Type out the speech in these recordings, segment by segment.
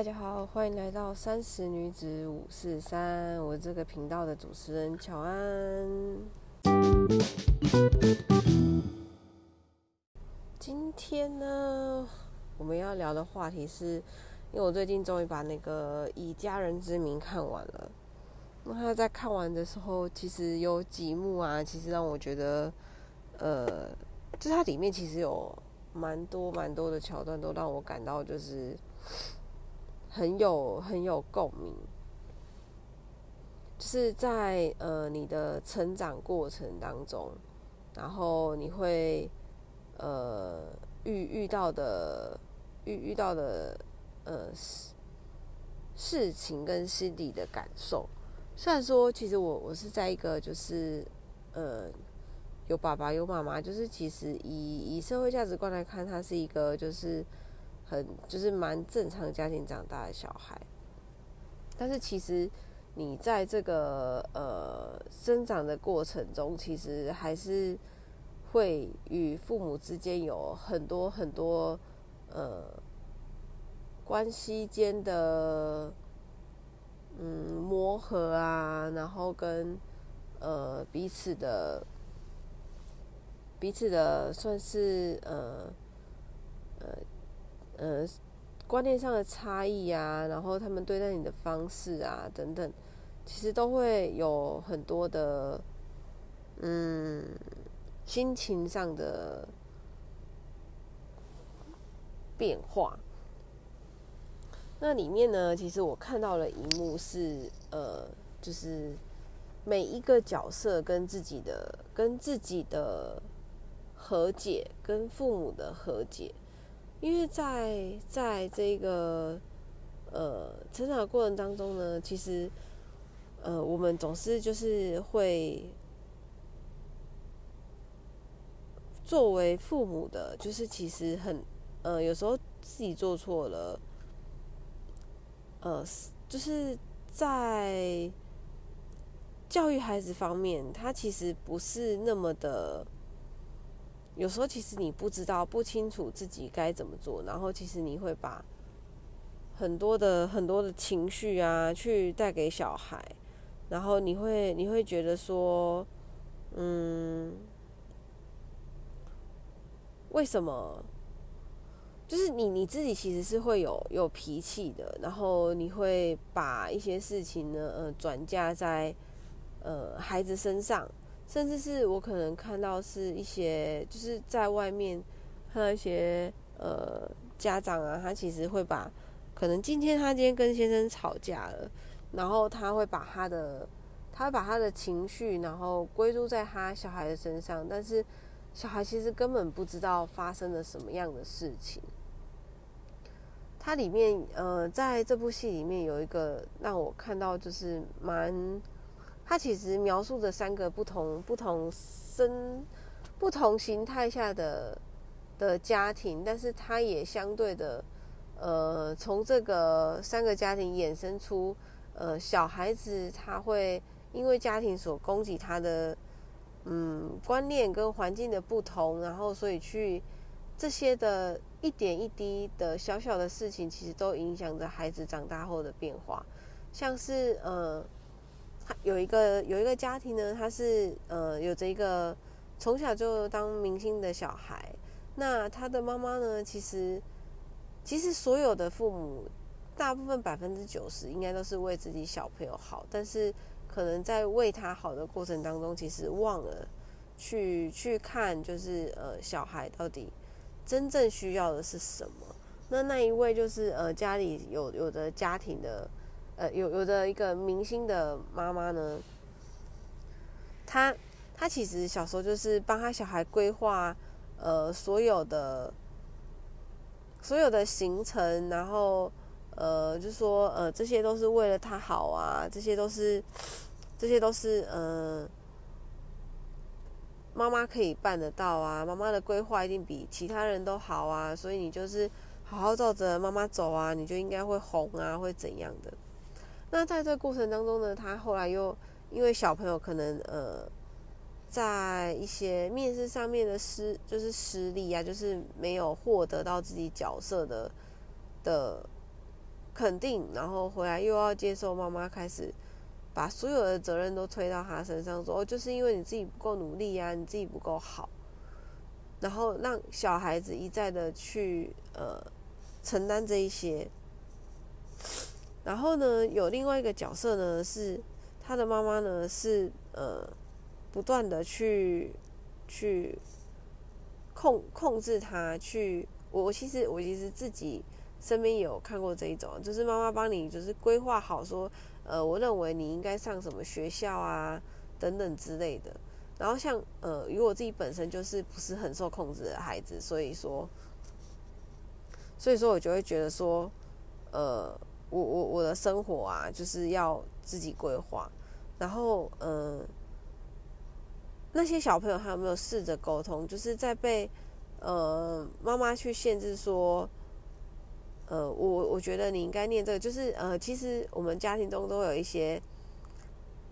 大家好，欢迎来到三十女子五四三，我这个频道的主持人乔安。今天呢，我们要聊的话题是，因为我最近终于把那个《以家人之名》看完了。那他在看完的时候，其实有几幕啊，其实让我觉得，呃，就它里面其实有蛮多蛮多的桥段，都让我感到就是很有很有共鸣。就是在呃你的成长过程当中，然后你会呃遇遇到的遇遇到的呃事事情跟心理的感受。虽然说，其实我我是在一个就是呃有爸爸有妈妈，就是其实以以社会价值观来看，他是一个就是很就是蛮正常家庭长大的小孩。但是其实你在这个呃生长的过程中，其实还是会与父母之间有很多很多呃关系间的。嗯，磨合啊，然后跟呃彼此的彼此的算是呃呃呃观念上的差异啊，然后他们对待你的方式啊等等，其实都会有很多的嗯心情上的变化。那里面呢，其实我看到了一幕是，呃，就是每一个角色跟自己的、跟自己的和解，跟父母的和解，因为在在这个呃成长的过程当中呢，其实呃我们总是就是会作为父母的，就是其实很呃有时候自己做错了。呃，就是在教育孩子方面，他其实不是那么的。有时候，其实你不知道、不清楚自己该怎么做，然后其实你会把很多的、很多的情绪啊，去带给小孩，然后你会、你会觉得说，嗯，为什么？就是你你自己其实是会有有脾气的，然后你会把一些事情呢，呃，转嫁在呃孩子身上，甚至是我可能看到是一些就是在外面看到一些呃家长啊，他其实会把可能今天他今天跟先生吵架了，然后他会把他的他会把他的情绪然后归入在他小孩的身上，但是小孩其实根本不知道发生了什么样的事情。它里面，呃，在这部戏里面有一个让我看到就是蛮，它其实描述着三个不同、不同生、不同形态下的的家庭，但是它也相对的，呃，从这个三个家庭衍生出，呃，小孩子他会因为家庭所供给他的，嗯，观念跟环境的不同，然后所以去这些的。一点一滴的小小的事情，其实都影响着孩子长大后的变化。像是呃，有一个有一个家庭呢，他是呃有着一个从小就当明星的小孩。那他的妈妈呢，其实其实所有的父母，大部分百分之九十应该都是为自己小朋友好，但是可能在为他好的过程当中，其实忘了去去看，就是呃小孩到底。真正需要的是什么？那那一位就是呃家里有有的家庭的，呃有有的一个明星的妈妈呢，她她其实小时候就是帮他小孩规划呃所有的所有的行程，然后呃就说呃这些都是为了他好啊，这些都是这些都是呃。妈妈可以办得到啊！妈妈的规划一定比其他人都好啊！所以你就是好好照着妈妈走啊，你就应该会红啊，会怎样的？那在这过程当中呢，他后来又因为小朋友可能呃，在一些面试上面的失就是失利啊，就是没有获得到自己角色的的肯定，然后回来又要接受妈妈开始把所有的责任都推到他身上，说哦，就是因为你自己不够努力啊，你自己不够好，然后让小孩子一再的去呃承担这一些。然后呢，有另外一个角色呢，是他的妈妈呢，是呃不断的去去控控制他，去我其实我其实自己。身边有看过这一种，就是妈妈帮你就是规划好说，呃，我认为你应该上什么学校啊，等等之类的。然后像呃，因为我自己本身就是不是很受控制的孩子，所以说，所以说我就会觉得说，呃，我我我的生活啊，就是要自己规划。然后嗯，那些小朋友还有没有试着沟通？就是在被呃妈妈去限制说。呃，我我觉得你应该念这个，就是呃，其实我们家庭中都有一些，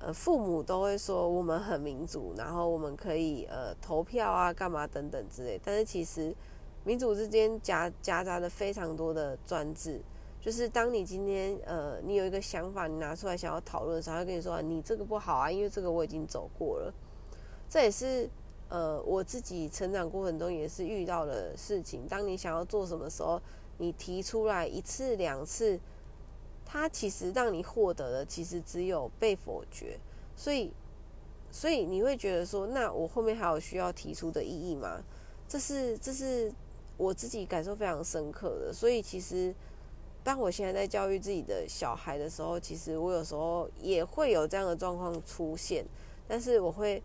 呃，父母都会说我们很民主，然后我们可以呃投票啊，干嘛等等之类。但是其实民主之间夹夹杂的非常多的专制，就是当你今天呃你有一个想法，你拿出来想要讨论的时候，他跟你说你这个不好啊，因为这个我已经走过了。这也是呃我自己成长过程中也是遇到的事情。当你想要做什么时候。你提出来一次两次，他其实让你获得的其实只有被否决，所以，所以你会觉得说，那我后面还有需要提出的意义吗？这是这是我自己感受非常深刻的。所以其实，当我现在在教育自己的小孩的时候，其实我有时候也会有这样的状况出现，但是我会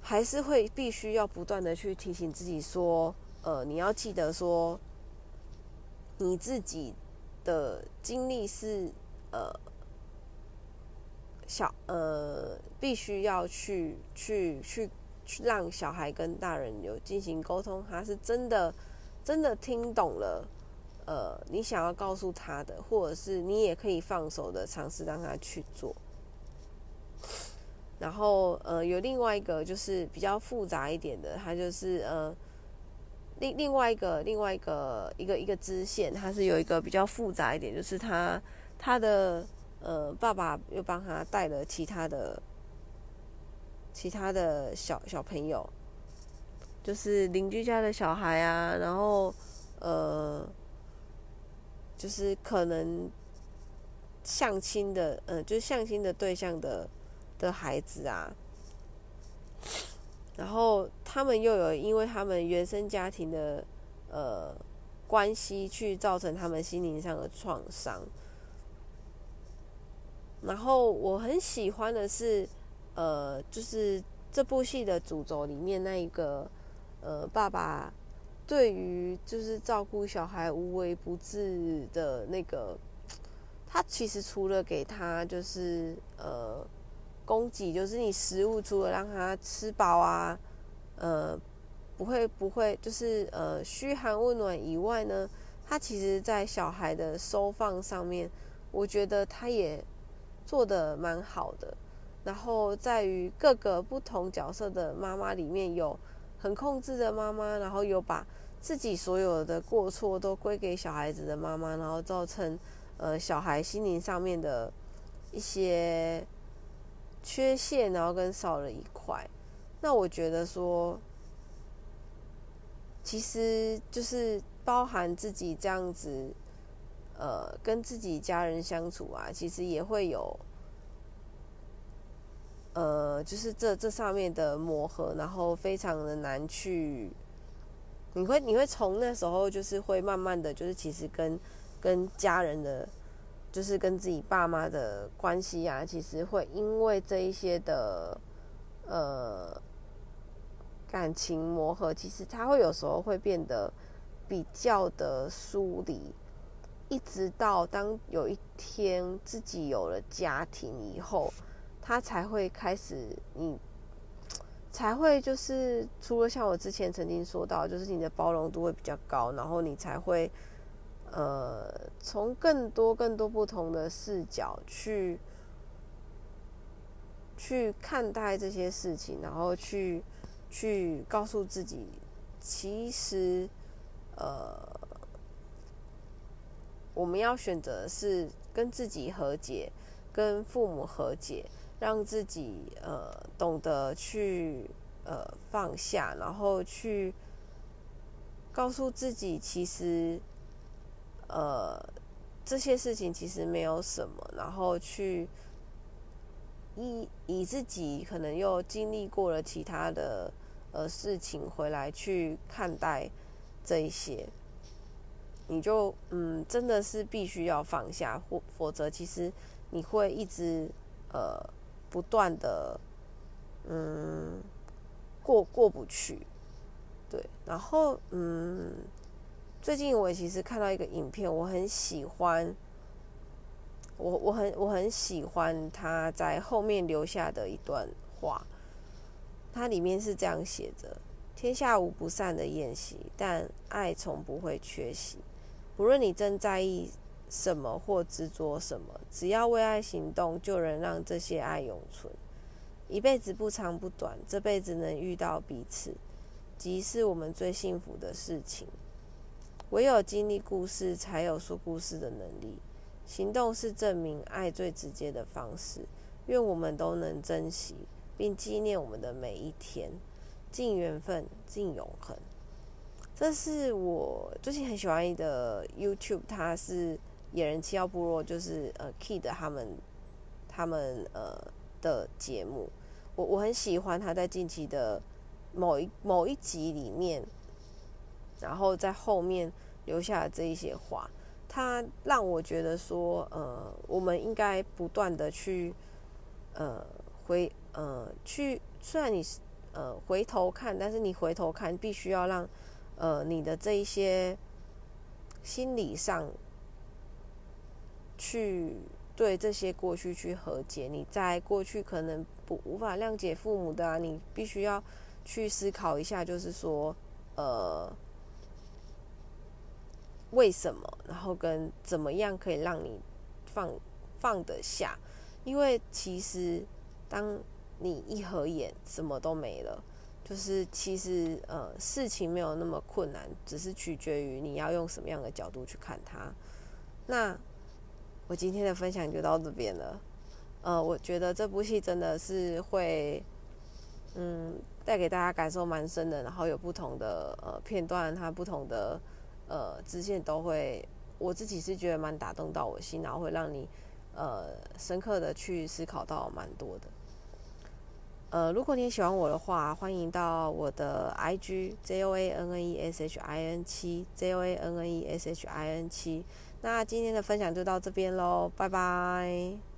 还是会必须要不断的去提醒自己说，呃，你要记得说。你自己的经历是呃小呃必须要去去去去让小孩跟大人有进行沟通，他是真的真的听懂了呃你想要告诉他的，或者是你也可以放手的尝试让他去做。然后呃有另外一个就是比较复杂一点的，他就是呃。另另外一个另外一个一个一个支线，它是有一个比较复杂一点，就是他他的呃爸爸又帮他带了其他的其他的小小朋友，就是邻居家的小孩啊，然后呃就是可能相亲的，呃就是相亲的对象的的孩子啊。然后他们又有因为他们原生家庭的呃关系，去造成他们心灵上的创伤。然后我很喜欢的是，呃，就是这部戏的主轴里面那一个呃爸爸，对于就是照顾小孩无微不至的那个，他其实除了给他就是呃。供给就是你食物，除了让他吃饱啊，呃，不会不会，就是呃嘘寒问暖以外呢，他其实在小孩的收放上面，我觉得他也做的蛮好的。然后在于各个不同角色的妈妈里面有很控制的妈妈，然后有把自己所有的过错都归给小孩子的妈妈，然后造成呃小孩心灵上面的一些。缺陷，然后跟少了一块，那我觉得说，其实就是包含自己这样子，呃，跟自己家人相处啊，其实也会有，呃，就是这这上面的磨合，然后非常的难去，你会你会从那时候就是会慢慢的就是其实跟跟家人的。就是跟自己爸妈的关系啊，其实会因为这一些的呃感情磨合，其实他会有时候会变得比较的疏离，一直到当有一天自己有了家庭以后，他才会开始，你才会就是除了像我之前曾经说到，就是你的包容度会比较高，然后你才会。呃，从更多更多不同的视角去去看待这些事情，然后去去告诉自己，其实，呃，我们要选择是跟自己和解，跟父母和解，让自己呃懂得去呃放下，然后去告诉自己，其实呃这些事情其实没有什么，然后去以以自己可能又经历过了其他的呃事情回来去看待这一些。你就嗯，真的是必须要放下，或否则其实你会一直呃不断的嗯过过不去，对。然后嗯，最近我其实看到一个影片，我很喜欢，我我很我很喜欢他在后面留下的一段话，它里面是这样写着：天下无不散的宴席，但爱从不会缺席。无论你正在意什么或执着什么，只要为爱行动，就能让这些爱永存。一辈子不长不短，这辈子能遇到彼此，即是我们最幸福的事情。唯有经历故事，才有说故事的能力。行动是证明爱最直接的方式。愿我们都能珍惜，并纪念我们的每一天，尽缘分，尽永恒。这是我最近很喜欢的 YouTube，它是野人七号部落，就是呃 Kid 他们他们呃的节目，我我很喜欢他在近期的某一某一集里面，然后在后面留下这一些话，他让我觉得说，呃，我们应该不断的去呃回呃去，虽然你是呃回头看，但是你回头看必须要让。呃，你的这一些心理上去对这些过去去和解，你在过去可能不无法谅解父母的啊，你必须要去思考一下，就是说，呃，为什么，然后跟怎么样可以让你放放得下？因为其实当你一合眼，什么都没了。就是其实呃事情没有那么困难，只是取决于你要用什么样的角度去看它。那我今天的分享就到这边了。呃，我觉得这部戏真的是会嗯带给大家感受蛮深的，然后有不同的呃片段，它不同的呃支线都会，我自己是觉得蛮打动到我心，然后会让你呃深刻的去思考到蛮多的。呃，如果你喜欢我的话，欢迎到我的 IG J O A N N E S H I N 七 J O A N N E S H I N 七。那今天的分享就到这边喽，拜拜。